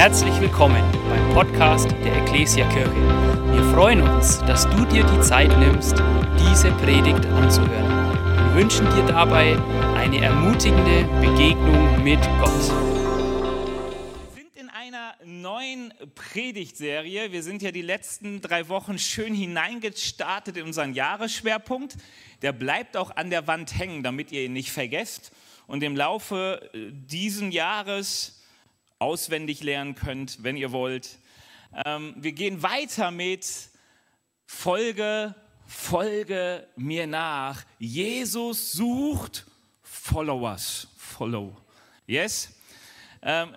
Herzlich willkommen beim Podcast der Ecclesia Kirche. Wir freuen uns, dass du dir die Zeit nimmst, diese Predigt anzuhören. Wir wünschen dir dabei eine ermutigende Begegnung mit Gott. Wir sind in einer neuen Predigtserie. Wir sind ja die letzten drei Wochen schön hineingestartet in unseren Jahresschwerpunkt. Der bleibt auch an der Wand hängen, damit ihr ihn nicht vergesst. Und im Laufe diesen Jahres auswendig lernen könnt, wenn ihr wollt. Ähm, wir gehen weiter mit Folge, Folge mir nach. Jesus sucht Followers. Follow. Yes? Ähm,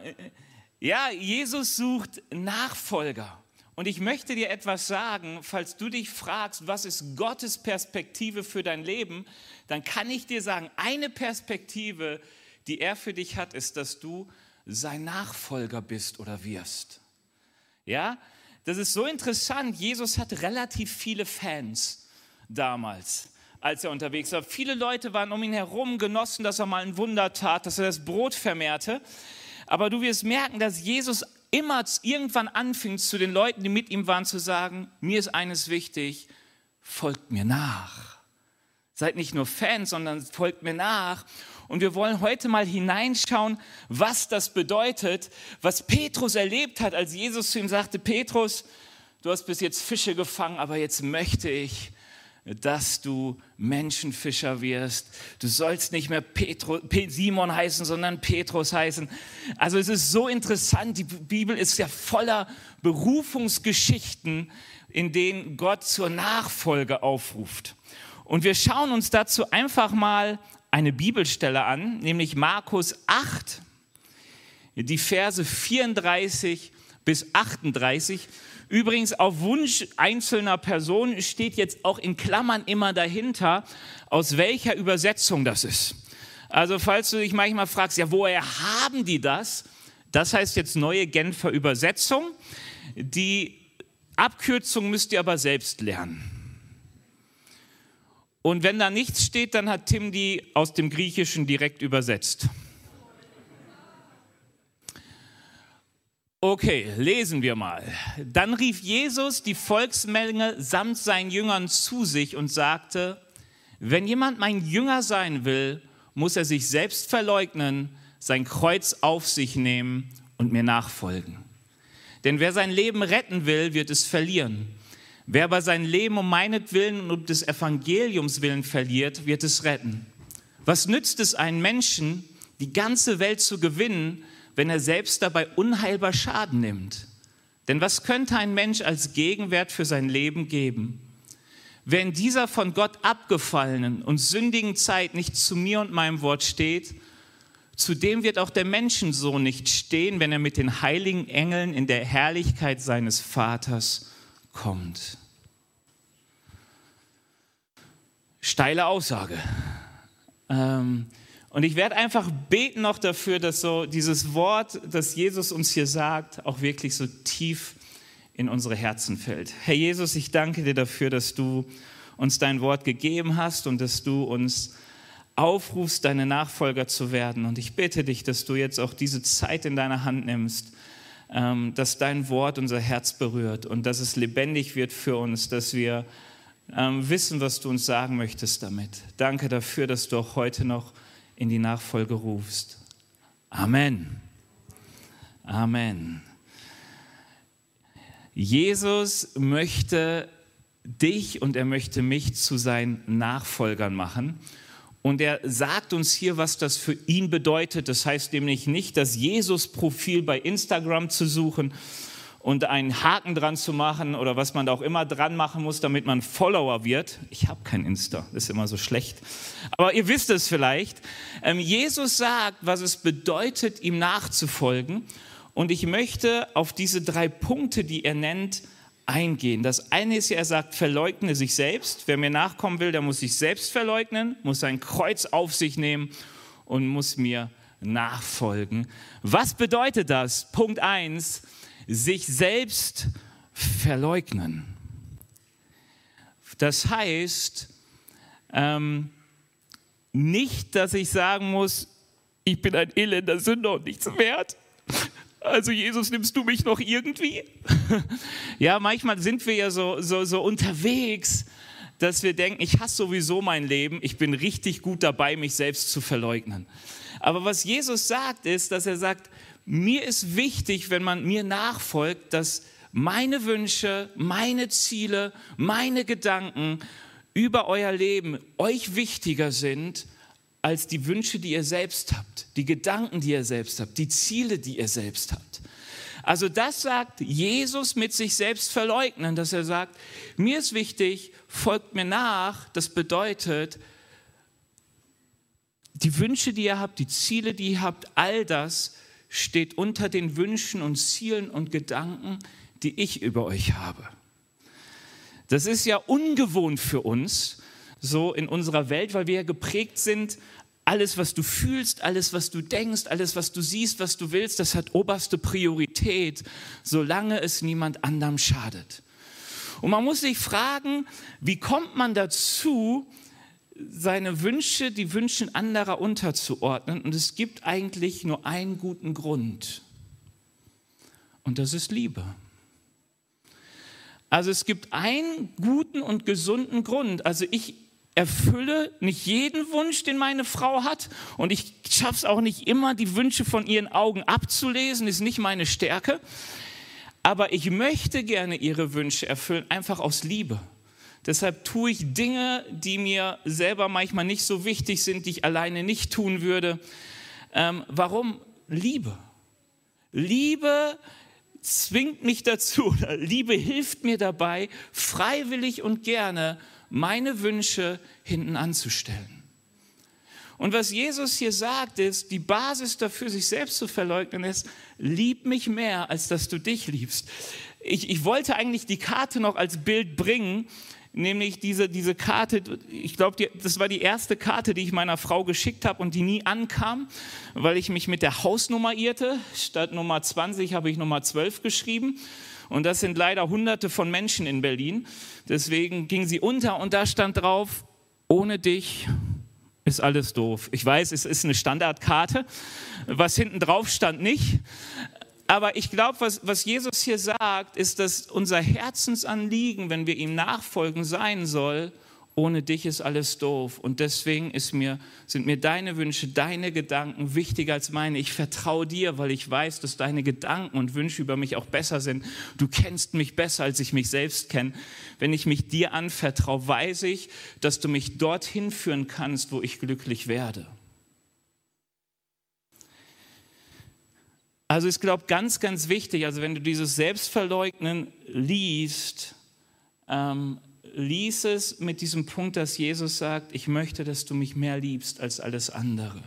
ja, Jesus sucht Nachfolger. Und ich möchte dir etwas sagen, falls du dich fragst, was ist Gottes Perspektive für dein Leben, dann kann ich dir sagen, eine Perspektive, die er für dich hat, ist, dass du sein Nachfolger bist oder wirst. Ja, das ist so interessant. Jesus hatte relativ viele Fans damals, als er unterwegs war. Viele Leute waren um ihn herum, genossen, dass er mal ein Wunder tat, dass er das Brot vermehrte. Aber du wirst merken, dass Jesus immer irgendwann anfing, zu den Leuten, die mit ihm waren, zu sagen, mir ist eines wichtig, folgt mir nach. Seid nicht nur Fans, sondern folgt mir nach. Und wir wollen heute mal hineinschauen, was das bedeutet, was Petrus erlebt hat, als Jesus zu ihm sagte, Petrus, du hast bis jetzt Fische gefangen, aber jetzt möchte ich, dass du Menschenfischer wirst. Du sollst nicht mehr Petro, Simon heißen, sondern Petrus heißen. Also es ist so interessant, die Bibel ist ja voller Berufungsgeschichten, in denen Gott zur Nachfolge aufruft. Und wir schauen uns dazu einfach mal eine Bibelstelle an, nämlich Markus 8, die Verse 34 bis 38. Übrigens, auf Wunsch einzelner Personen steht jetzt auch in Klammern immer dahinter, aus welcher Übersetzung das ist. Also falls du dich manchmal fragst, ja, woher haben die das? Das heißt jetzt neue Genfer Übersetzung. Die Abkürzung müsst ihr aber selbst lernen. Und wenn da nichts steht, dann hat Tim die aus dem Griechischen direkt übersetzt. Okay, lesen wir mal. Dann rief Jesus die Volksmenge samt seinen Jüngern zu sich und sagte, wenn jemand mein Jünger sein will, muss er sich selbst verleugnen, sein Kreuz auf sich nehmen und mir nachfolgen. Denn wer sein Leben retten will, wird es verlieren. Wer aber sein Leben um meinetwillen und um des Evangeliums willen verliert, wird es retten. Was nützt es einem Menschen, die ganze Welt zu gewinnen, wenn er selbst dabei unheilbar Schaden nimmt? Denn was könnte ein Mensch als Gegenwert für sein Leben geben? Wer in dieser von Gott abgefallenen und sündigen Zeit nicht zu mir und meinem Wort steht, zu dem wird auch der Menschensohn nicht stehen, wenn er mit den heiligen Engeln in der Herrlichkeit seines Vaters kommt. Steile Aussage. Ähm, und ich werde einfach beten noch dafür, dass so dieses Wort, das Jesus uns hier sagt, auch wirklich so tief in unsere Herzen fällt. Herr Jesus, ich danke dir dafür, dass du uns dein Wort gegeben hast und dass du uns aufrufst, deine Nachfolger zu werden. Und ich bitte dich, dass du jetzt auch diese Zeit in deine Hand nimmst, dass dein Wort unser Herz berührt und dass es lebendig wird für uns, dass wir ähm, wissen, was du uns sagen möchtest damit. Danke dafür, dass du auch heute noch in die Nachfolge rufst. Amen. Amen. Jesus möchte dich und er möchte mich zu seinen Nachfolgern machen. Und er sagt uns hier, was das für ihn bedeutet. Das heißt nämlich nicht, das Jesus-Profil bei Instagram zu suchen und einen Haken dran zu machen oder was man da auch immer dran machen muss, damit man Follower wird. Ich habe kein Insta, ist immer so schlecht. Aber ihr wisst es vielleicht. Ähm, Jesus sagt, was es bedeutet, ihm nachzufolgen. Und ich möchte auf diese drei Punkte, die er nennt, eingehen. Das eine ist ja, er sagt, verleugne sich selbst. Wer mir nachkommen will, der muss sich selbst verleugnen, muss sein Kreuz auf sich nehmen und muss mir nachfolgen. Was bedeutet das? Punkt 1, sich selbst verleugnen. Das heißt, ähm, nicht, dass ich sagen muss, ich bin ein elender Sünder und nichts wert. Also Jesus, nimmst du mich noch irgendwie? ja, manchmal sind wir ja so, so, so unterwegs, dass wir denken, ich hasse sowieso mein Leben, ich bin richtig gut dabei, mich selbst zu verleugnen. Aber was Jesus sagt, ist, dass er sagt, mir ist wichtig, wenn man mir nachfolgt, dass meine Wünsche, meine Ziele, meine Gedanken über euer Leben euch wichtiger sind als die Wünsche, die ihr selbst habt, die Gedanken, die ihr selbst habt, die Ziele, die ihr selbst habt. Also das sagt Jesus mit sich selbst verleugnen, dass er sagt, mir ist wichtig, folgt mir nach. Das bedeutet, die Wünsche, die ihr habt, die Ziele, die ihr habt, all das steht unter den Wünschen und Zielen und Gedanken, die ich über euch habe. Das ist ja ungewohnt für uns, so in unserer Welt, weil wir ja geprägt sind, alles, was du fühlst, alles, was du denkst, alles, was du siehst, was du willst, das hat oberste Priorität, solange es niemand anderem schadet. Und man muss sich fragen, wie kommt man dazu, seine Wünsche, die Wünsche anderer unterzuordnen? Und es gibt eigentlich nur einen guten Grund. Und das ist Liebe. Also es gibt einen guten und gesunden Grund. Also ich erfülle nicht jeden Wunsch, den meine Frau hat. Und ich schaffe es auch nicht immer, die Wünsche von ihren Augen abzulesen, ist nicht meine Stärke. Aber ich möchte gerne ihre Wünsche erfüllen, einfach aus Liebe. Deshalb tue ich Dinge, die mir selber manchmal nicht so wichtig sind, die ich alleine nicht tun würde. Ähm, warum? Liebe. Liebe zwingt mich dazu, Liebe hilft mir dabei, freiwillig und gerne meine Wünsche hinten anzustellen. Und was Jesus hier sagt, ist, die Basis dafür, sich selbst zu verleugnen, ist, lieb mich mehr, als dass du dich liebst. Ich, ich wollte eigentlich die Karte noch als Bild bringen, nämlich diese, diese Karte, ich glaube, das war die erste Karte, die ich meiner Frau geschickt habe und die nie ankam, weil ich mich mit der Hausnummer irrte. Statt Nummer 20 habe ich Nummer 12 geschrieben. Und das sind leider hunderte von Menschen in Berlin. Deswegen ging sie unter und da stand drauf, ohne dich ist alles doof. Ich weiß, es ist eine Standardkarte. Was hinten drauf stand, nicht. Aber ich glaube, was, was Jesus hier sagt, ist, dass unser Herzensanliegen, wenn wir ihm nachfolgen, sein soll, ohne dich ist alles doof. Und deswegen mir, sind mir deine Wünsche, deine Gedanken wichtiger als meine. Ich vertraue dir, weil ich weiß, dass deine Gedanken und Wünsche über mich auch besser sind. Du kennst mich besser, als ich mich selbst kenne. Wenn ich mich dir anvertraue, weiß ich, dass du mich dorthin führen kannst, wo ich glücklich werde. Also ich glaube, ganz, ganz wichtig, also wenn du dieses Selbstverleugnen liest, ähm, lies es mit diesem Punkt, dass Jesus sagt, ich möchte, dass du mich mehr liebst als alles andere.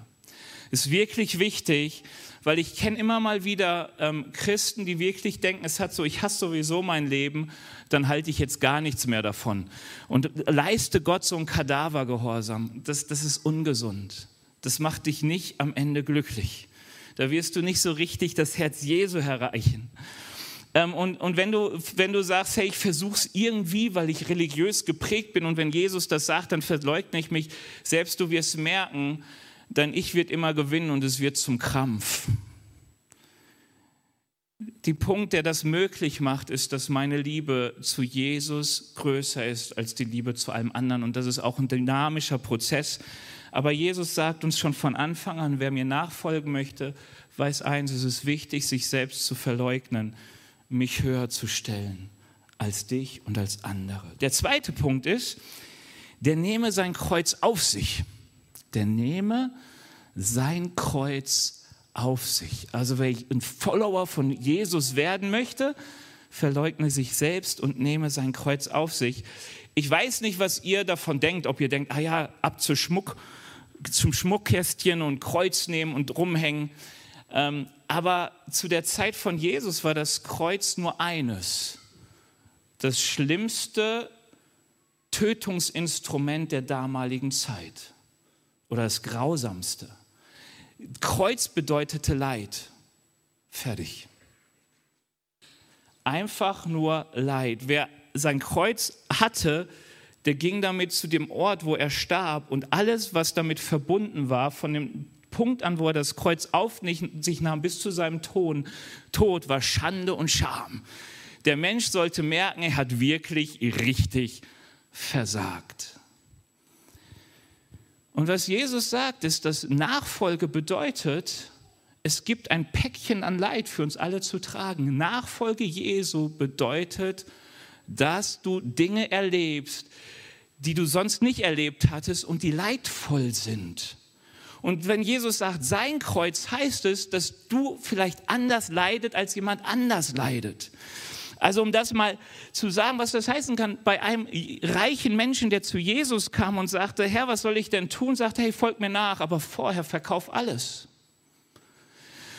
Ist wirklich wichtig, weil ich kenne immer mal wieder ähm, Christen, die wirklich denken, es hat so, ich hasse sowieso mein Leben, dann halte ich jetzt gar nichts mehr davon. Und leiste Gott so ein Kadavergehorsam. Das, das ist ungesund. Das macht dich nicht am Ende glücklich. Da wirst du nicht so richtig das Herz Jesu erreichen. Ähm, und, und wenn, du, wenn du sagst, hey, ich versuche es irgendwie, weil ich religiös geprägt bin und wenn Jesus das sagt, dann verleugne ich mich, selbst du wirst merken, dein Ich wird immer gewinnen und es wird zum Krampf. Die Punkt, der das möglich macht, ist, dass meine Liebe zu Jesus größer ist als die Liebe zu allem anderen. Und das ist auch ein dynamischer Prozess. Aber Jesus sagt uns schon von Anfang an, wer mir nachfolgen möchte, weiß eins, es ist wichtig, sich selbst zu verleugnen mich höher zu stellen als dich und als andere. Der zweite Punkt ist, der nehme sein Kreuz auf sich. Der nehme sein Kreuz auf sich. Also wer ein Follower von Jesus werden möchte, verleugne sich selbst und nehme sein Kreuz auf sich. Ich weiß nicht, was ihr davon denkt, ob ihr denkt, ah ja, ab zu Schmuck, zum Schmuckkästchen und Kreuz nehmen und rumhängen. Ähm, aber zu der Zeit von Jesus war das Kreuz nur eines. Das schlimmste Tötungsinstrument der damaligen Zeit. Oder das grausamste. Kreuz bedeutete Leid. Fertig. Einfach nur Leid. Wer sein Kreuz hatte, der ging damit zu dem Ort, wo er starb und alles, was damit verbunden war, von dem Punkt an, wo er das Kreuz auf sich nahm bis zu seinem Tod, Tod war Schande und Scham. Der Mensch sollte merken, er hat wirklich richtig versagt. Und was Jesus sagt, ist, dass Nachfolge bedeutet, es gibt ein Päckchen an Leid für uns alle zu tragen. Nachfolge Jesu bedeutet, dass du Dinge erlebst, die du sonst nicht erlebt hattest und die leidvoll sind. Und wenn Jesus sagt, sein Kreuz, heißt es, dass du vielleicht anders leidet, als jemand anders leidet. Also um das mal zu sagen, was das heißen kann, bei einem reichen Menschen, der zu Jesus kam und sagte, Herr, was soll ich denn tun? Sagte, hey, folg mir nach, aber vorher verkauf alles.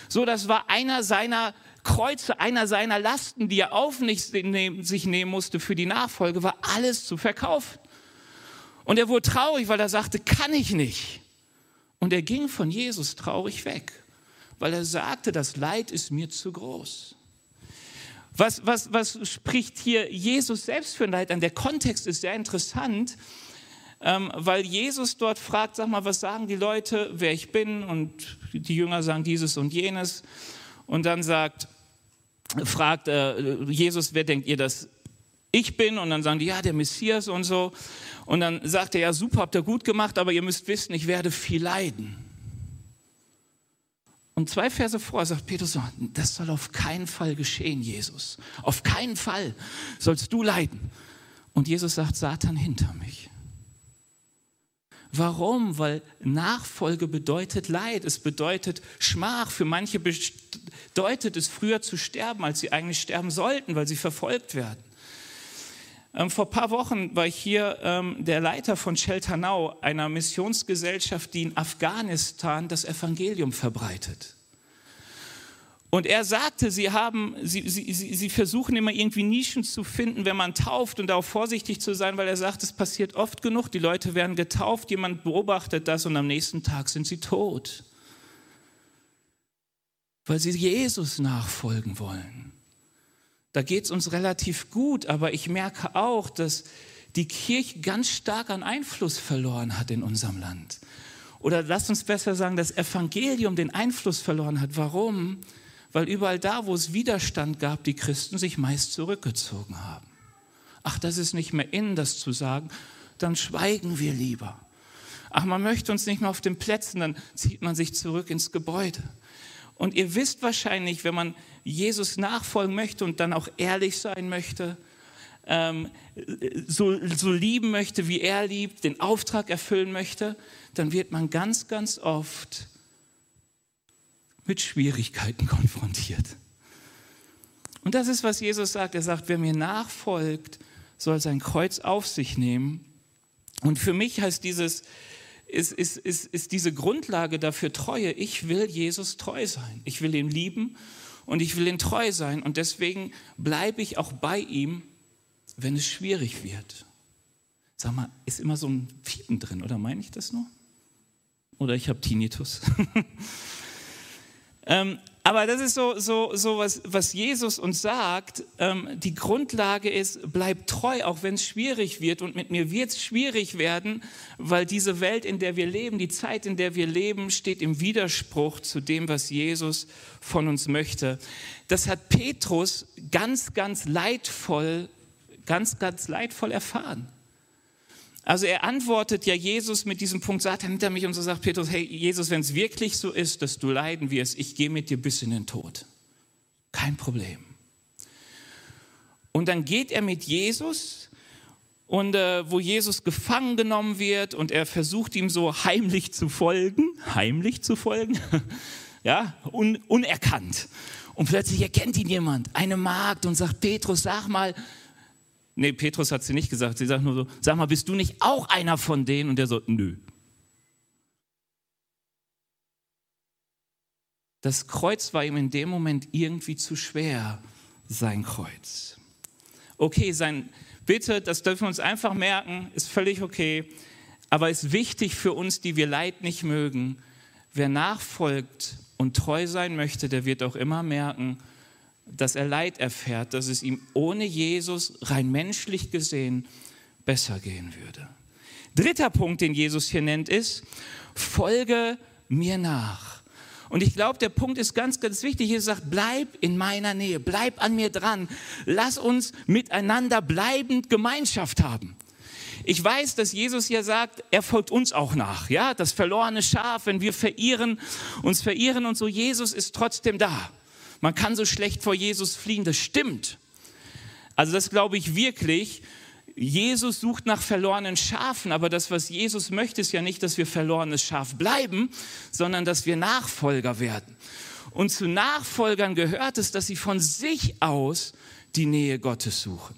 So, das war einer seiner Kreuze, einer seiner Lasten, die er auf sich nehmen musste für die Nachfolge, war alles zu verkaufen. Und er wurde traurig, weil er sagte, kann ich nicht. Und er ging von Jesus traurig weg, weil er sagte, das Leid ist mir zu groß. Was, was, was spricht hier Jesus selbst für ein Leid an? Der Kontext ist sehr interessant, ähm, weil Jesus dort fragt, sag mal, was sagen die Leute, wer ich bin? Und die Jünger sagen dieses und jenes. Und dann sagt, fragt äh, Jesus, wer denkt ihr, dass ich bin? Und dann sagen die, ja, der Messias und so. Und dann sagt er, ja, super, habt ihr gut gemacht, aber ihr müsst wissen, ich werde viel leiden. Und zwei Verse vor sagt Petrus, das soll auf keinen Fall geschehen, Jesus. Auf keinen Fall sollst du leiden. Und Jesus sagt, Satan hinter mich. Warum? Weil Nachfolge bedeutet Leid, es bedeutet Schmach. Für manche bedeutet es früher zu sterben, als sie eigentlich sterben sollten, weil sie verfolgt werden. Ähm, vor ein paar Wochen war ich hier ähm, der Leiter von Sheltanau, einer Missionsgesellschaft, die in Afghanistan das Evangelium verbreitet. Und er sagte, sie, haben, sie, sie, sie versuchen immer irgendwie Nischen zu finden, wenn man tauft und auch vorsichtig zu sein, weil er sagt, es passiert oft genug, die Leute werden getauft, jemand beobachtet das und am nächsten Tag sind sie tot. Weil sie Jesus nachfolgen wollen. Da geht es uns relativ gut, aber ich merke auch, dass die Kirche ganz stark an Einfluss verloren hat in unserem Land. Oder lasst uns besser sagen, das Evangelium den Einfluss verloren hat. Warum? Weil überall da, wo es Widerstand gab, die Christen sich meist zurückgezogen haben. Ach, das ist nicht mehr in, das zu sagen, dann schweigen wir lieber. Ach, man möchte uns nicht mehr auf den Plätzen, dann zieht man sich zurück ins Gebäude. Und ihr wisst wahrscheinlich, wenn man Jesus nachfolgen möchte und dann auch ehrlich sein möchte, ähm, so, so lieben möchte, wie er liebt, den Auftrag erfüllen möchte, dann wird man ganz, ganz oft mit Schwierigkeiten konfrontiert. Und das ist, was Jesus sagt. Er sagt, wer mir nachfolgt, soll sein Kreuz auf sich nehmen. Und für mich heißt dieses, ist, ist, ist, ist diese Grundlage dafür Treue. Ich will Jesus treu sein. Ich will ihn lieben und ich will ihn treu sein. Und deswegen bleibe ich auch bei ihm, wenn es schwierig wird. Sag mal, ist immer so ein Fiepen drin, oder meine ich das nur? Oder ich habe Tinnitus. ähm, aber das ist so, so, so was, was Jesus uns sagt. Ähm, die Grundlage ist, bleib treu, auch wenn es schwierig wird. Und mit mir wird es schwierig werden, weil diese Welt, in der wir leben, die Zeit, in der wir leben, steht im Widerspruch zu dem, was Jesus von uns möchte. Das hat Petrus ganz, ganz leidvoll, ganz, ganz leidvoll erfahren. Also er antwortet ja Jesus mit diesem Punkt, Satan hinter mich und so sagt Petrus, hey Jesus, wenn es wirklich so ist, dass du leiden wirst, ich gehe mit dir bis in den Tod. Kein Problem. Und dann geht er mit Jesus und äh, wo Jesus gefangen genommen wird und er versucht ihm so heimlich zu folgen, heimlich zu folgen, ja, un, unerkannt. Und plötzlich erkennt ihn jemand, eine Magd und sagt, Petrus, sag mal, Nee, Petrus hat sie nicht gesagt. Sie sagt nur so, sag mal, bist du nicht auch einer von denen? Und er so, nö. Das Kreuz war ihm in dem Moment irgendwie zu schwer, sein Kreuz. Okay, sein, bitte, das dürfen wir uns einfach merken, ist völlig okay, aber ist wichtig für uns, die wir Leid nicht mögen. Wer nachfolgt und treu sein möchte, der wird auch immer merken, dass er Leid erfährt, dass es ihm ohne Jesus rein menschlich gesehen besser gehen würde. Dritter Punkt, den Jesus hier nennt, ist, folge mir nach. Und ich glaube, der Punkt ist ganz, ganz wichtig. Jesus sagt, bleib in meiner Nähe, bleib an mir dran. Lass uns miteinander bleibend Gemeinschaft haben. Ich weiß, dass Jesus ja sagt, er folgt uns auch nach. Ja, das verlorene Schaf, wenn wir verirren, uns verirren und so, Jesus ist trotzdem da. Man kann so schlecht vor Jesus fliehen, das stimmt. Also das glaube ich wirklich. Jesus sucht nach verlorenen Schafen, aber das, was Jesus möchte, ist ja nicht, dass wir verlorenes Schaf bleiben, sondern dass wir Nachfolger werden. Und zu Nachfolgern gehört es, dass sie von sich aus die Nähe Gottes suchen.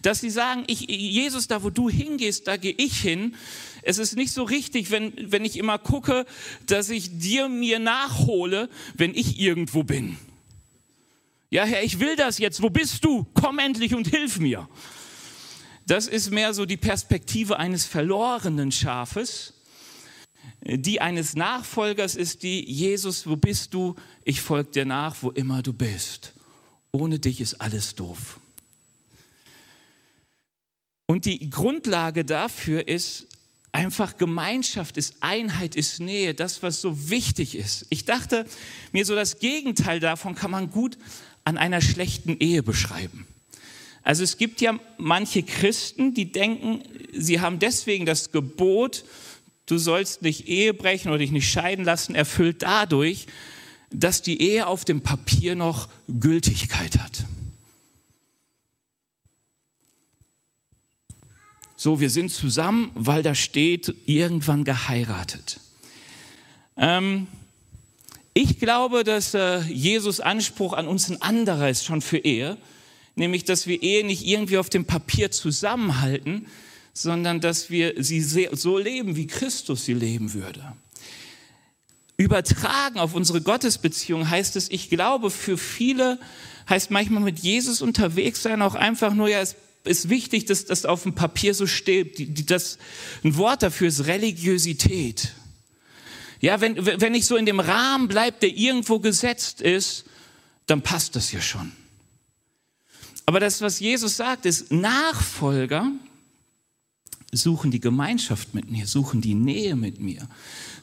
Dass sie sagen, ich, Jesus, da wo du hingehst, da gehe ich hin. Es ist nicht so richtig, wenn, wenn ich immer gucke, dass ich dir mir nachhole, wenn ich irgendwo bin. Ja, Herr, ich will das jetzt. Wo bist du? Komm endlich und hilf mir. Das ist mehr so die Perspektive eines verlorenen Schafes. Die eines Nachfolgers ist die, Jesus, wo bist du? Ich folge dir nach, wo immer du bist. Ohne dich ist alles doof. Und die Grundlage dafür ist einfach Gemeinschaft, ist Einheit, ist Nähe, das, was so wichtig ist. Ich dachte mir, so das Gegenteil davon kann man gut an einer schlechten Ehe beschreiben. Also es gibt ja manche Christen, die denken, sie haben deswegen das Gebot, du sollst nicht Ehe brechen oder dich nicht scheiden lassen, erfüllt dadurch, dass die Ehe auf dem Papier noch Gültigkeit hat. So, wir sind zusammen, weil da steht, irgendwann geheiratet. Ähm, ich glaube, dass äh, Jesus Anspruch an uns ein anderer ist schon für Ehe, nämlich dass wir Ehe nicht irgendwie auf dem Papier zusammenhalten, sondern dass wir sie so leben, wie Christus sie leben würde. Übertragen auf unsere Gottesbeziehung heißt es, ich glaube, für viele heißt manchmal mit Jesus unterwegs sein auch einfach nur, ja, es ist wichtig, dass das auf dem Papier so steht. Das, ein Wort dafür ist Religiosität. Ja, wenn, wenn ich so in dem Rahmen bleibe, der irgendwo gesetzt ist, dann passt das ja schon. Aber das, was Jesus sagt, ist, Nachfolger suchen die Gemeinschaft mit mir, suchen die Nähe mit mir,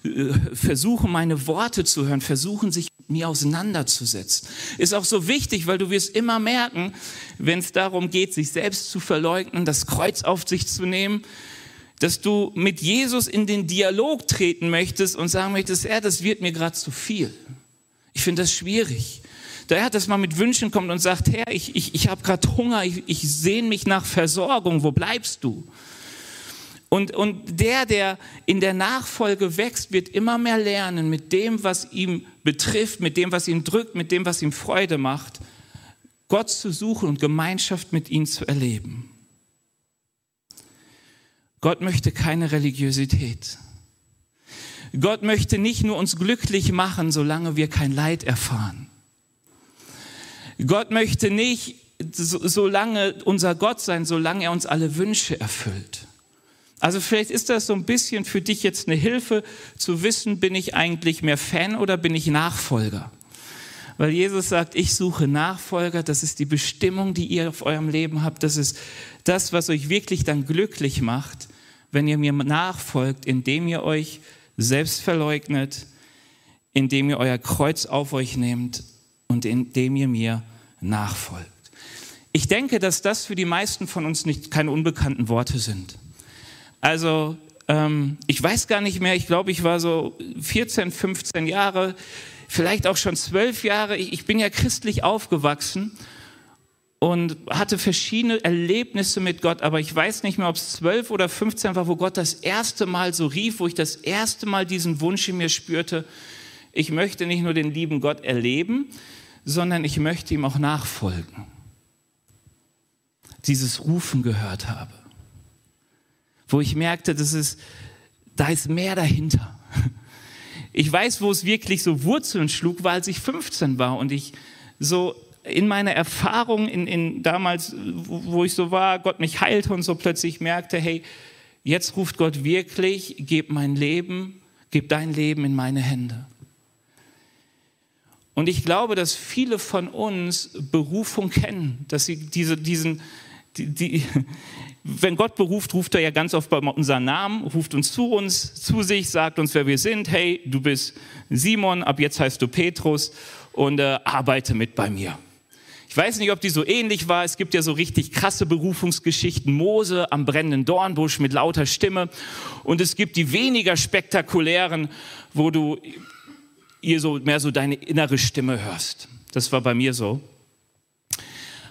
äh, versuchen meine Worte zu hören, versuchen sich mit mir auseinanderzusetzen. Ist auch so wichtig, weil du wirst immer merken, wenn es darum geht, sich selbst zu verleugnen, das Kreuz auf sich zu nehmen, dass du mit Jesus in den Dialog treten möchtest und sagen möchtest, er, das wird mir gerade zu viel. Ich finde das schwierig. Daher, dass man mit Wünschen kommt und sagt, Herr, ich, ich, ich habe gerade Hunger, ich, ich sehne mich nach Versorgung, wo bleibst du? Und, und der, der in der Nachfolge wächst, wird immer mehr lernen, mit dem, was ihm betrifft, mit dem, was ihn drückt, mit dem, was ihm Freude macht, Gott zu suchen und Gemeinschaft mit ihm zu erleben. Gott möchte keine Religiosität. Gott möchte nicht nur uns glücklich machen, solange wir kein Leid erfahren. Gott möchte nicht solange unser Gott sein, solange er uns alle Wünsche erfüllt. Also vielleicht ist das so ein bisschen für dich jetzt eine Hilfe zu wissen, bin ich eigentlich mehr Fan oder bin ich Nachfolger? Weil Jesus sagt, ich suche Nachfolger, das ist die Bestimmung, die ihr auf eurem Leben habt, das ist das, was euch wirklich dann glücklich macht, wenn ihr mir nachfolgt, indem ihr euch selbst verleugnet, indem ihr euer Kreuz auf euch nehmt und indem ihr mir nachfolgt. Ich denke, dass das für die meisten von uns nicht keine unbekannten Worte sind. Also ähm, ich weiß gar nicht mehr, ich glaube, ich war so 14, 15 Jahre, vielleicht auch schon zwölf Jahre. Ich, bin ja christlich aufgewachsen und hatte verschiedene Erlebnisse mit Gott, aber ich weiß nicht mehr, ob es zwölf oder 15 war, wo Gott das erste Mal so rief, wo ich das erste Mal diesen Wunsch in mir spürte, ich möchte nicht nur den lieben Gott erleben, sondern ich möchte ihm auch nachfolgen. Dieses Rufen gehört habe wo ich merkte, das ist, da ist mehr dahinter. Ich weiß, wo es wirklich so Wurzeln schlug, war, als ich 15 war und ich so in meiner Erfahrung, in, in damals, wo ich so war, Gott mich heilte und so plötzlich merkte, hey, jetzt ruft Gott wirklich, gib mein Leben, gib dein Leben in meine Hände. Und ich glaube, dass viele von uns Berufung kennen, dass sie diese, diesen, die, die, wenn Gott beruft, ruft er ja ganz oft bei unserem Namen, ruft uns zu uns, zu sich, sagt uns, wer wir sind. Hey, du bist Simon, ab jetzt heißt du Petrus und äh, arbeite mit bei mir. Ich weiß nicht, ob die so ähnlich war. Es gibt ja so richtig krasse Berufungsgeschichten. Mose am brennenden Dornbusch mit lauter Stimme. Und es gibt die weniger spektakulären, wo du ihr so mehr so deine innere Stimme hörst. Das war bei mir so.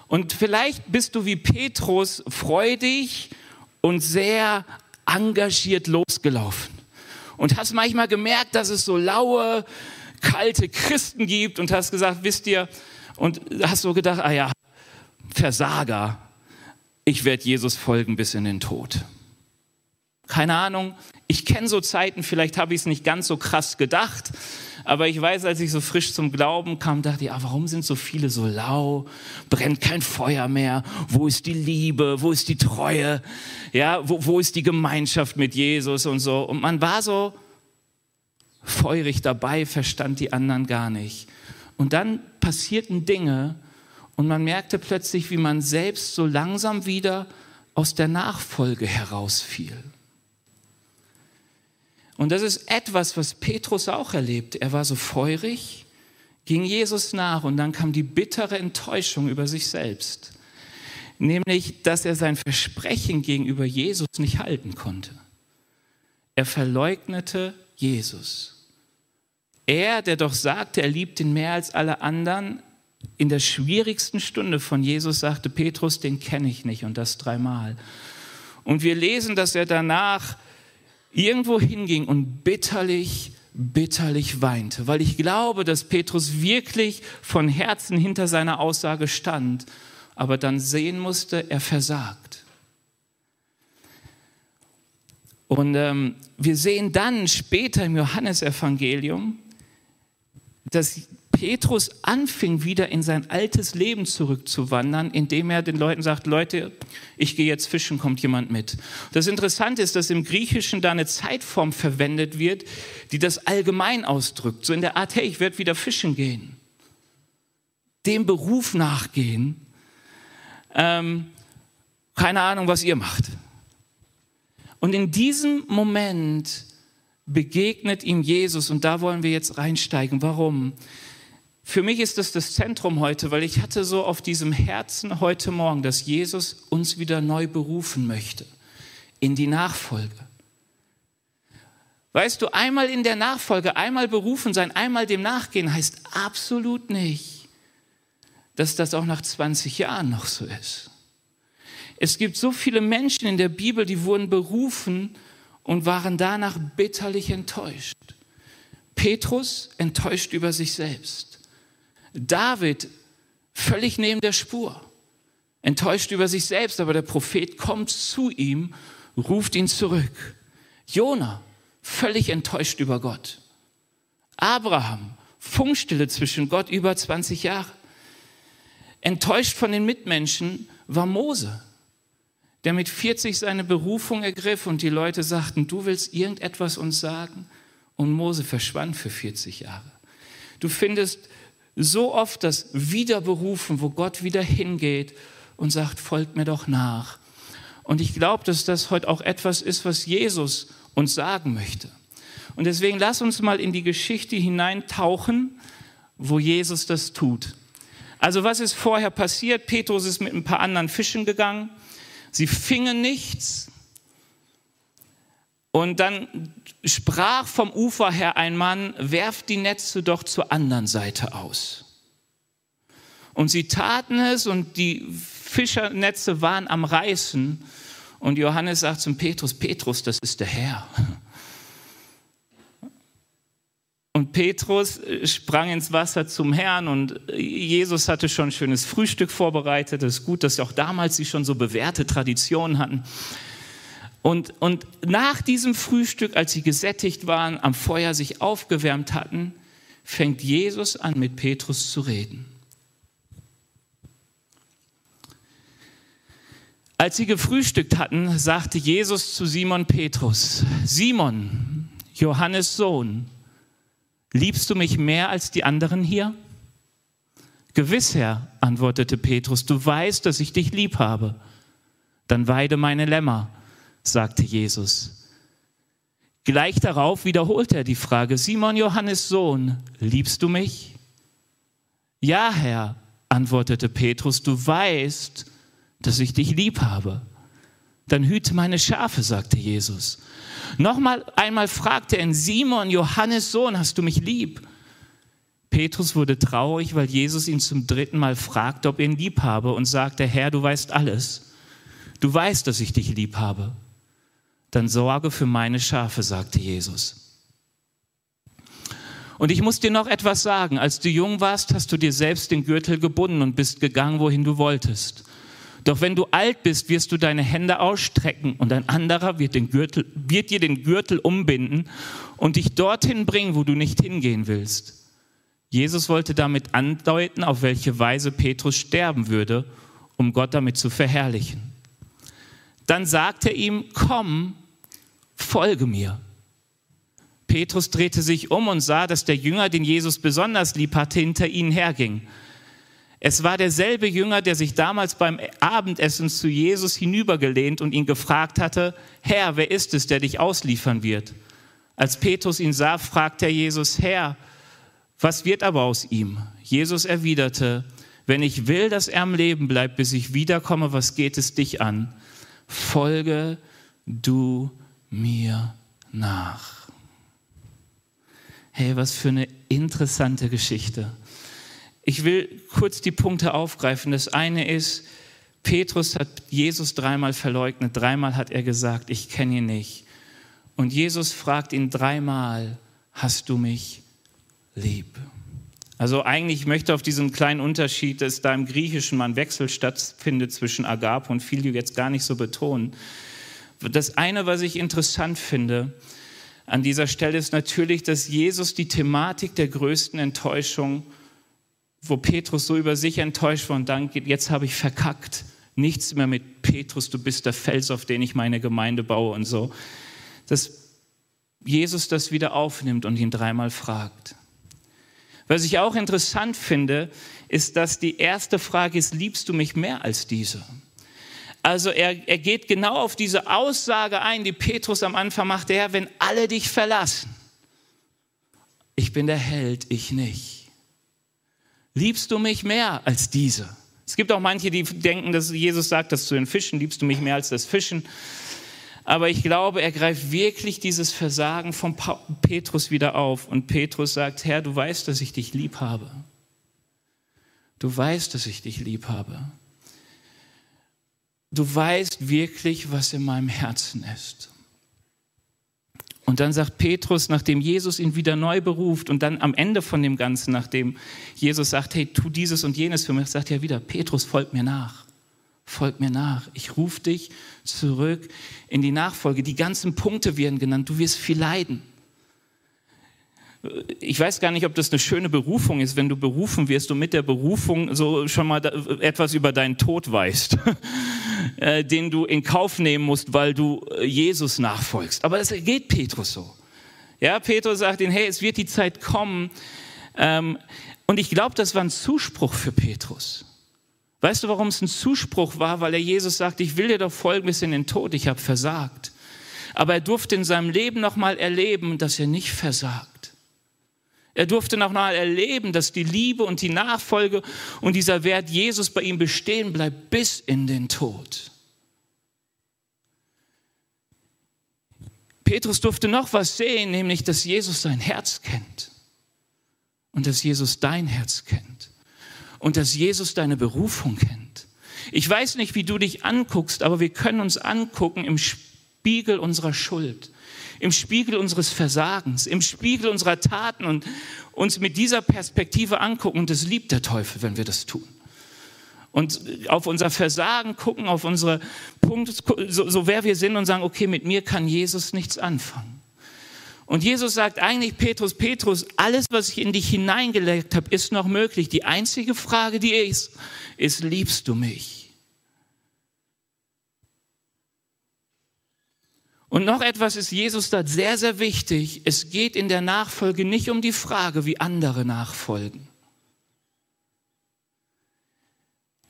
Und vielleicht bist du wie Petrus freudig und sehr engagiert losgelaufen. Und hast manchmal gemerkt, dass es so laue, kalte Christen gibt und hast gesagt, wisst ihr, und hast so gedacht, ah ja, Versager, ich werde Jesus folgen bis in den Tod. Keine Ahnung, ich kenne so Zeiten, vielleicht habe ich es nicht ganz so krass gedacht, aber ich weiß, als ich so frisch zum Glauben kam, dachte ich, ah, warum sind so viele so lau? Brennt kein Feuer mehr? Wo ist die Liebe? Wo ist die Treue? Ja, wo, wo ist die Gemeinschaft mit Jesus und so? Und man war so feurig dabei, verstand die anderen gar nicht. Und dann passierten Dinge und man merkte plötzlich, wie man selbst so langsam wieder aus der Nachfolge herausfiel. Und das ist etwas, was Petrus auch erlebt. Er war so feurig, ging Jesus nach und dann kam die bittere Enttäuschung über sich selbst. Nämlich, dass er sein Versprechen gegenüber Jesus nicht halten konnte. Er verleugnete Jesus. Er, der doch sagte, er liebt ihn mehr als alle anderen, in der schwierigsten Stunde von Jesus sagte Petrus, den kenne ich nicht und das dreimal. Und wir lesen, dass er danach irgendwo hinging und bitterlich, bitterlich weinte, weil ich glaube, dass Petrus wirklich von Herzen hinter seiner Aussage stand, aber dann sehen musste, er versagt. Und ähm, wir sehen dann später im Johannesevangelium, dass Petrus anfing, wieder in sein altes Leben zurückzuwandern, indem er den Leuten sagt, Leute, ich gehe jetzt fischen, kommt jemand mit. Das Interessante ist, dass im Griechischen da eine Zeitform verwendet wird, die das allgemein ausdrückt. So in der Art, hey, ich werde wieder fischen gehen. Dem Beruf nachgehen. Ähm, keine Ahnung, was ihr macht. Und in diesem Moment begegnet ihm Jesus und da wollen wir jetzt reinsteigen. Warum? Für mich ist das das Zentrum heute, weil ich hatte so auf diesem Herzen heute Morgen, dass Jesus uns wieder neu berufen möchte in die Nachfolge. Weißt du, einmal in der Nachfolge, einmal berufen sein, einmal dem nachgehen, heißt absolut nicht, dass das auch nach 20 Jahren noch so ist. Es gibt so viele Menschen in der Bibel, die wurden berufen und waren danach bitterlich enttäuscht. Petrus enttäuscht über sich selbst. David völlig neben der Spur, enttäuscht über sich selbst, aber der Prophet kommt zu ihm, ruft ihn zurück. Jona, völlig enttäuscht über Gott. Abraham, Funkstille zwischen Gott über 20 Jahre. Enttäuscht von den Mitmenschen war Mose, der mit 40 seine Berufung ergriff und die Leute sagten, du willst irgendetwas uns sagen? Und Mose verschwand für 40 Jahre. Du findest so oft das Wiederberufen, wo Gott wieder hingeht und sagt, folgt mir doch nach. Und ich glaube, dass das heute auch etwas ist, was Jesus uns sagen möchte. Und deswegen lass uns mal in die Geschichte hineintauchen, wo Jesus das tut. Also was ist vorher passiert? Petrus ist mit ein paar anderen Fischen gegangen. Sie fingen nichts. Und dann sprach vom Ufer her ein Mann, werft die Netze doch zur anderen Seite aus. Und sie taten es und die Fischernetze waren am Reißen. Und Johannes sagt zum Petrus, Petrus, das ist der Herr. Und Petrus sprang ins Wasser zum Herrn und Jesus hatte schon ein schönes Frühstück vorbereitet. Es ist gut, dass auch damals sie schon so bewährte Traditionen hatten. Und, und nach diesem Frühstück, als sie gesättigt waren, am Feuer sich aufgewärmt hatten, fängt Jesus an, mit Petrus zu reden. Als sie gefrühstückt hatten, sagte Jesus zu Simon Petrus, Simon, Johannes Sohn, liebst du mich mehr als die anderen hier? Gewiss, Herr, antwortete Petrus, du weißt, dass ich dich lieb habe. Dann weide meine Lämmer, sagte Jesus. Gleich darauf wiederholte er die Frage, Simon Johannes Sohn, liebst du mich? Ja, Herr, antwortete Petrus, du weißt, dass ich dich lieb habe. Dann hüte meine Schafe, sagte Jesus. Nochmal einmal fragte er, Simon, Johannes Sohn, hast du mich lieb? Petrus wurde traurig, weil Jesus ihn zum dritten Mal fragte, ob er ihn lieb habe und sagte, Herr, du weißt alles. Du weißt, dass ich dich lieb habe. Dann sorge für meine Schafe, sagte Jesus. Und ich muss dir noch etwas sagen. Als du jung warst, hast du dir selbst den Gürtel gebunden und bist gegangen, wohin du wolltest. Doch wenn du alt bist, wirst du deine Hände ausstrecken und ein anderer wird, den Gürtel, wird dir den Gürtel umbinden und dich dorthin bringen, wo du nicht hingehen willst. Jesus wollte damit andeuten, auf welche Weise Petrus sterben würde, um Gott damit zu verherrlichen. Dann sagte er ihm, komm, folge mir. Petrus drehte sich um und sah, dass der Jünger, den Jesus besonders lieb hatte, hinter ihnen herging. Es war derselbe Jünger, der sich damals beim Abendessen zu Jesus hinübergelehnt und ihn gefragt hatte, Herr, wer ist es, der dich ausliefern wird? Als Petrus ihn sah, fragte er Jesus, Herr, was wird aber aus ihm? Jesus erwiderte, wenn ich will, dass er am Leben bleibt, bis ich wiederkomme, was geht es dich an? Folge du mir nach. Hey, was für eine interessante Geschichte. Ich will kurz die Punkte aufgreifen. Das eine ist, Petrus hat Jesus dreimal verleugnet. Dreimal hat er gesagt, ich kenne ihn nicht. Und Jesus fragt ihn dreimal, hast du mich lieb? Also eigentlich möchte auf diesen kleinen Unterschied, dass da im Griechischen mal ein Wechsel stattfindet zwischen Agape und Filio jetzt gar nicht so betonen. Das eine, was ich interessant finde an dieser Stelle, ist natürlich, dass Jesus die Thematik der größten Enttäuschung wo Petrus so über sich enttäuscht war und dann geht, jetzt habe ich verkackt. Nichts mehr mit Petrus, du bist der Fels, auf den ich meine Gemeinde baue und so. Dass Jesus das wieder aufnimmt und ihn dreimal fragt. Was ich auch interessant finde, ist, dass die erste Frage ist, liebst du mich mehr als diese? Also er, er geht genau auf diese Aussage ein, die Petrus am Anfang machte, Herr, wenn alle dich verlassen, ich bin der Held, ich nicht liebst du mich mehr als diese? Es gibt auch manche, die denken, dass Jesus sagt das zu den Fischen, liebst du mich mehr als das Fischen. Aber ich glaube, er greift wirklich dieses Versagen von Petrus wieder auf. Und Petrus sagt, Herr, du weißt, dass ich dich lieb habe. Du weißt, dass ich dich lieb habe. Du weißt wirklich, was in meinem Herzen ist. Und dann sagt Petrus, nachdem Jesus ihn wieder neu beruft und dann am Ende von dem Ganzen, nachdem Jesus sagt, hey, tu dieses und jenes für mich, sagt er wieder, Petrus, folg mir nach. Folg mir nach. Ich rufe dich zurück in die Nachfolge. Die ganzen Punkte werden genannt. Du wirst viel leiden ich weiß gar nicht, ob das eine schöne Berufung ist, wenn du berufen wirst und mit der Berufung so schon mal etwas über deinen Tod weißt, äh, den du in Kauf nehmen musst, weil du äh, Jesus nachfolgst. Aber das geht Petrus so. Ja, Petrus sagt ihnen, hey, es wird die Zeit kommen. Ähm, und ich glaube, das war ein Zuspruch für Petrus. Weißt du, warum es ein Zuspruch war? Weil er Jesus sagt, ich will dir doch folgen bis in den Tod, ich habe versagt. Aber er durfte in seinem Leben nochmal erleben, dass er nicht versagt er durfte noch mal erleben, dass die Liebe und die Nachfolge und dieser Wert Jesus bei ihm bestehen bleibt bis in den Tod. Petrus durfte noch was sehen, nämlich, dass Jesus sein Herz kennt und dass Jesus dein Herz kennt und dass Jesus deine Berufung kennt. Ich weiß nicht, wie du dich anguckst, aber wir können uns angucken im Spiegel unserer Schuld im Spiegel unseres Versagens, im Spiegel unserer Taten und uns mit dieser Perspektive angucken. Und das liebt der Teufel, wenn wir das tun. Und auf unser Versagen gucken, auf unsere Punkte, so, so wer wir sind und sagen, okay, mit mir kann Jesus nichts anfangen. Und Jesus sagt eigentlich, Petrus, Petrus, alles, was ich in dich hineingelegt habe, ist noch möglich. Die einzige Frage, die ist, ist, liebst du mich? Und noch etwas ist Jesus da sehr, sehr wichtig. Es geht in der Nachfolge nicht um die Frage, wie andere nachfolgen.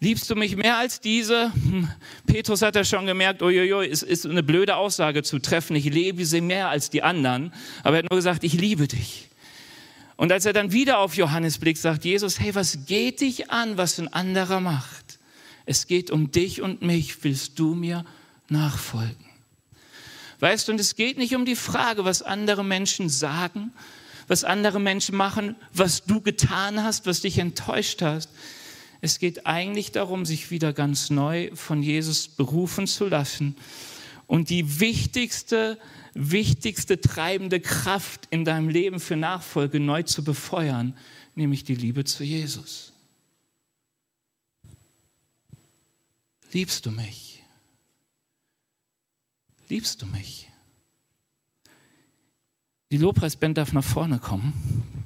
Liebst du mich mehr als diese? Hm, Petrus hat ja schon gemerkt, uiuiui, es ist eine blöde Aussage zu treffen, ich liebe sie mehr als die anderen. Aber er hat nur gesagt, ich liebe dich. Und als er dann wieder auf Johannes blickt, sagt Jesus, hey, was geht dich an, was ein anderer macht? Es geht um dich und mich. Willst du mir nachfolgen? Weißt du, und es geht nicht um die Frage, was andere Menschen sagen, was andere Menschen machen, was du getan hast, was dich enttäuscht hast. Es geht eigentlich darum, sich wieder ganz neu von Jesus berufen zu lassen und die wichtigste, wichtigste treibende Kraft in deinem Leben für Nachfolge neu zu befeuern, nämlich die Liebe zu Jesus. Liebst du mich? Liebst du mich? Die Lobpreisband darf nach vorne kommen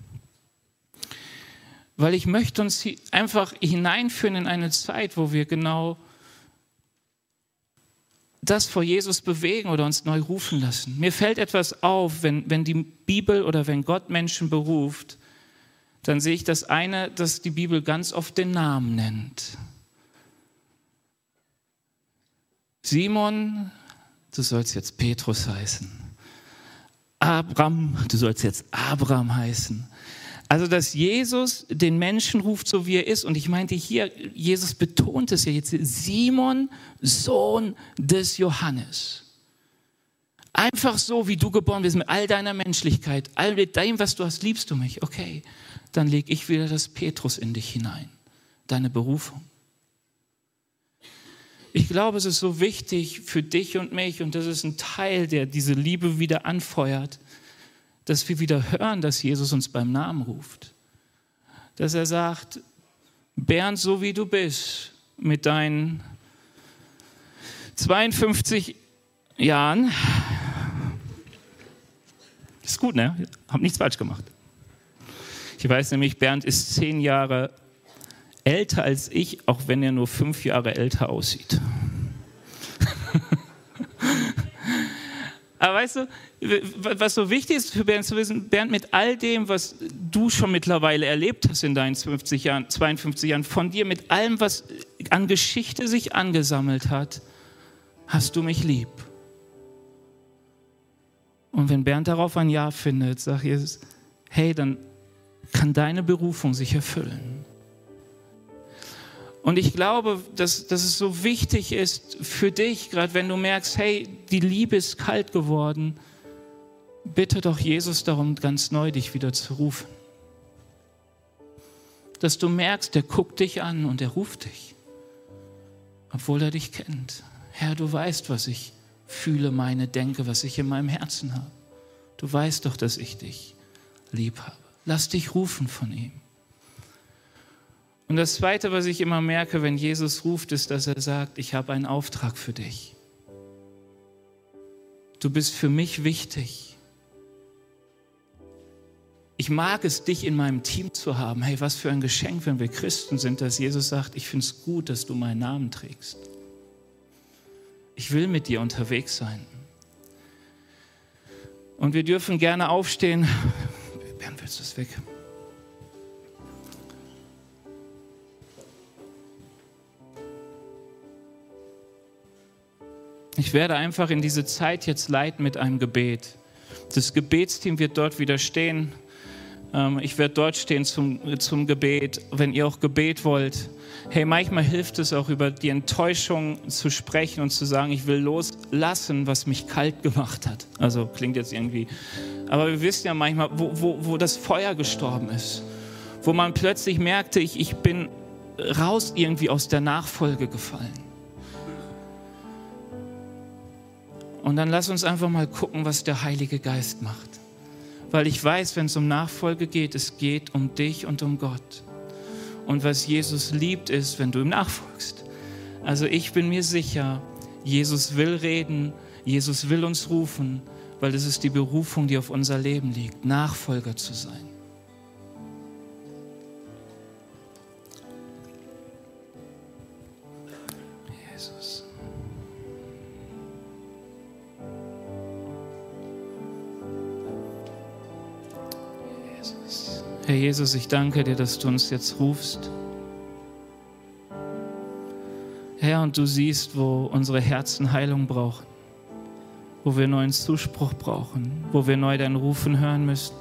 weil ich möchte uns einfach hineinführen in eine Zeit, wo wir genau das vor Jesus bewegen oder uns neu rufen lassen. Mir fällt etwas auf, wenn, wenn die Bibel oder wenn Gott Menschen beruft, dann sehe ich das eine, dass die Bibel ganz oft den Namen nennt. Simon, du sollst jetzt Petrus heißen. Abraham, du sollst jetzt Abraham heißen. Also, dass Jesus den Menschen ruft, so wie er ist. Und ich meinte hier, Jesus betont es ja jetzt, Simon, Sohn des Johannes. Einfach so, wie du geboren bist, mit all deiner Menschlichkeit, all dem, was du hast, liebst du mich. Okay, dann lege ich wieder das Petrus in dich hinein, deine Berufung. Ich glaube, es ist so wichtig für dich und mich, und das ist ein Teil, der diese Liebe wieder anfeuert, dass wir wieder hören, dass Jesus uns beim Namen ruft. Dass er sagt, Bernd, so wie du bist, mit deinen 52 Jahren, ist gut, ne? Hab nichts falsch gemacht. Ich weiß nämlich, Bernd ist zehn Jahre älter als ich, auch wenn er nur fünf Jahre älter aussieht. Aber weißt du, was so wichtig ist für Bernd zu wissen, Bernd, mit all dem, was du schon mittlerweile erlebt hast in deinen 50 Jahren, 52 Jahren, von dir, mit allem, was an Geschichte sich angesammelt hat, hast du mich lieb. Und wenn Bernd darauf ein Ja findet, sag Jesus, hey, dann kann deine Berufung sich erfüllen. Und ich glaube, dass, dass es so wichtig ist für dich, gerade wenn du merkst, hey, die Liebe ist kalt geworden, bitte doch Jesus darum, ganz neu dich wieder zu rufen. Dass du merkst, der guckt dich an und er ruft dich, obwohl er dich kennt. Herr, du weißt, was ich fühle, meine denke, was ich in meinem Herzen habe. Du weißt doch, dass ich dich lieb habe. Lass dich rufen von ihm. Und das Zweite, was ich immer merke, wenn Jesus ruft, ist, dass er sagt, ich habe einen Auftrag für dich. Du bist für mich wichtig. Ich mag es, dich in meinem Team zu haben. Hey, was für ein Geschenk, wenn wir Christen sind, dass Jesus sagt, ich finde es gut, dass du meinen Namen trägst. Ich will mit dir unterwegs sein. Und wir dürfen gerne aufstehen. Bernd, willst du es weg? Ich werde einfach in diese Zeit jetzt leiten mit einem Gebet. Das Gebetsteam wird dort wieder stehen. Ähm, ich werde dort stehen zum, zum Gebet, wenn ihr auch Gebet wollt. Hey, manchmal hilft es auch über die Enttäuschung zu sprechen und zu sagen, ich will loslassen, was mich kalt gemacht hat. Also klingt jetzt irgendwie. Aber wir wissen ja manchmal, wo, wo, wo das Feuer gestorben ist. Wo man plötzlich merkte, ich, ich bin raus irgendwie aus der Nachfolge gefallen. Und dann lass uns einfach mal gucken, was der Heilige Geist macht. Weil ich weiß, wenn es um Nachfolge geht, es geht um dich und um Gott. Und was Jesus liebt, ist, wenn du ihm nachfolgst. Also ich bin mir sicher, Jesus will reden, Jesus will uns rufen, weil das ist die Berufung, die auf unser Leben liegt, Nachfolger zu sein. Herr Jesus, ich danke dir, dass du uns jetzt rufst. Herr, und du siehst, wo unsere Herzen Heilung brauchen, wo wir neuen Zuspruch brauchen, wo wir neu dein Rufen hören müssen.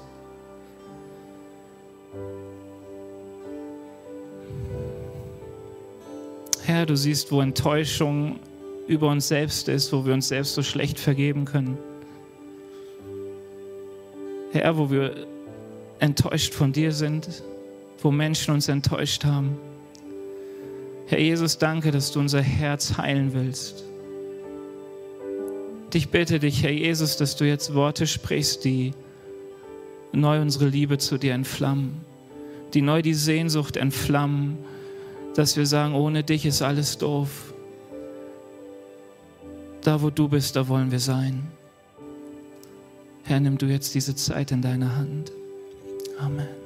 Herr, du siehst, wo Enttäuschung über uns selbst ist, wo wir uns selbst so schlecht vergeben können. Herr, wo wir enttäuscht von dir sind, wo Menschen uns enttäuscht haben. Herr Jesus, danke, dass du unser Herz heilen willst. Ich bitte dich, Herr Jesus, dass du jetzt Worte sprichst, die neu unsere Liebe zu dir entflammen, die neu die Sehnsucht entflammen, dass wir sagen, ohne dich ist alles doof. Da, wo du bist, da wollen wir sein. Herr, nimm du jetzt diese Zeit in deine Hand. Amen.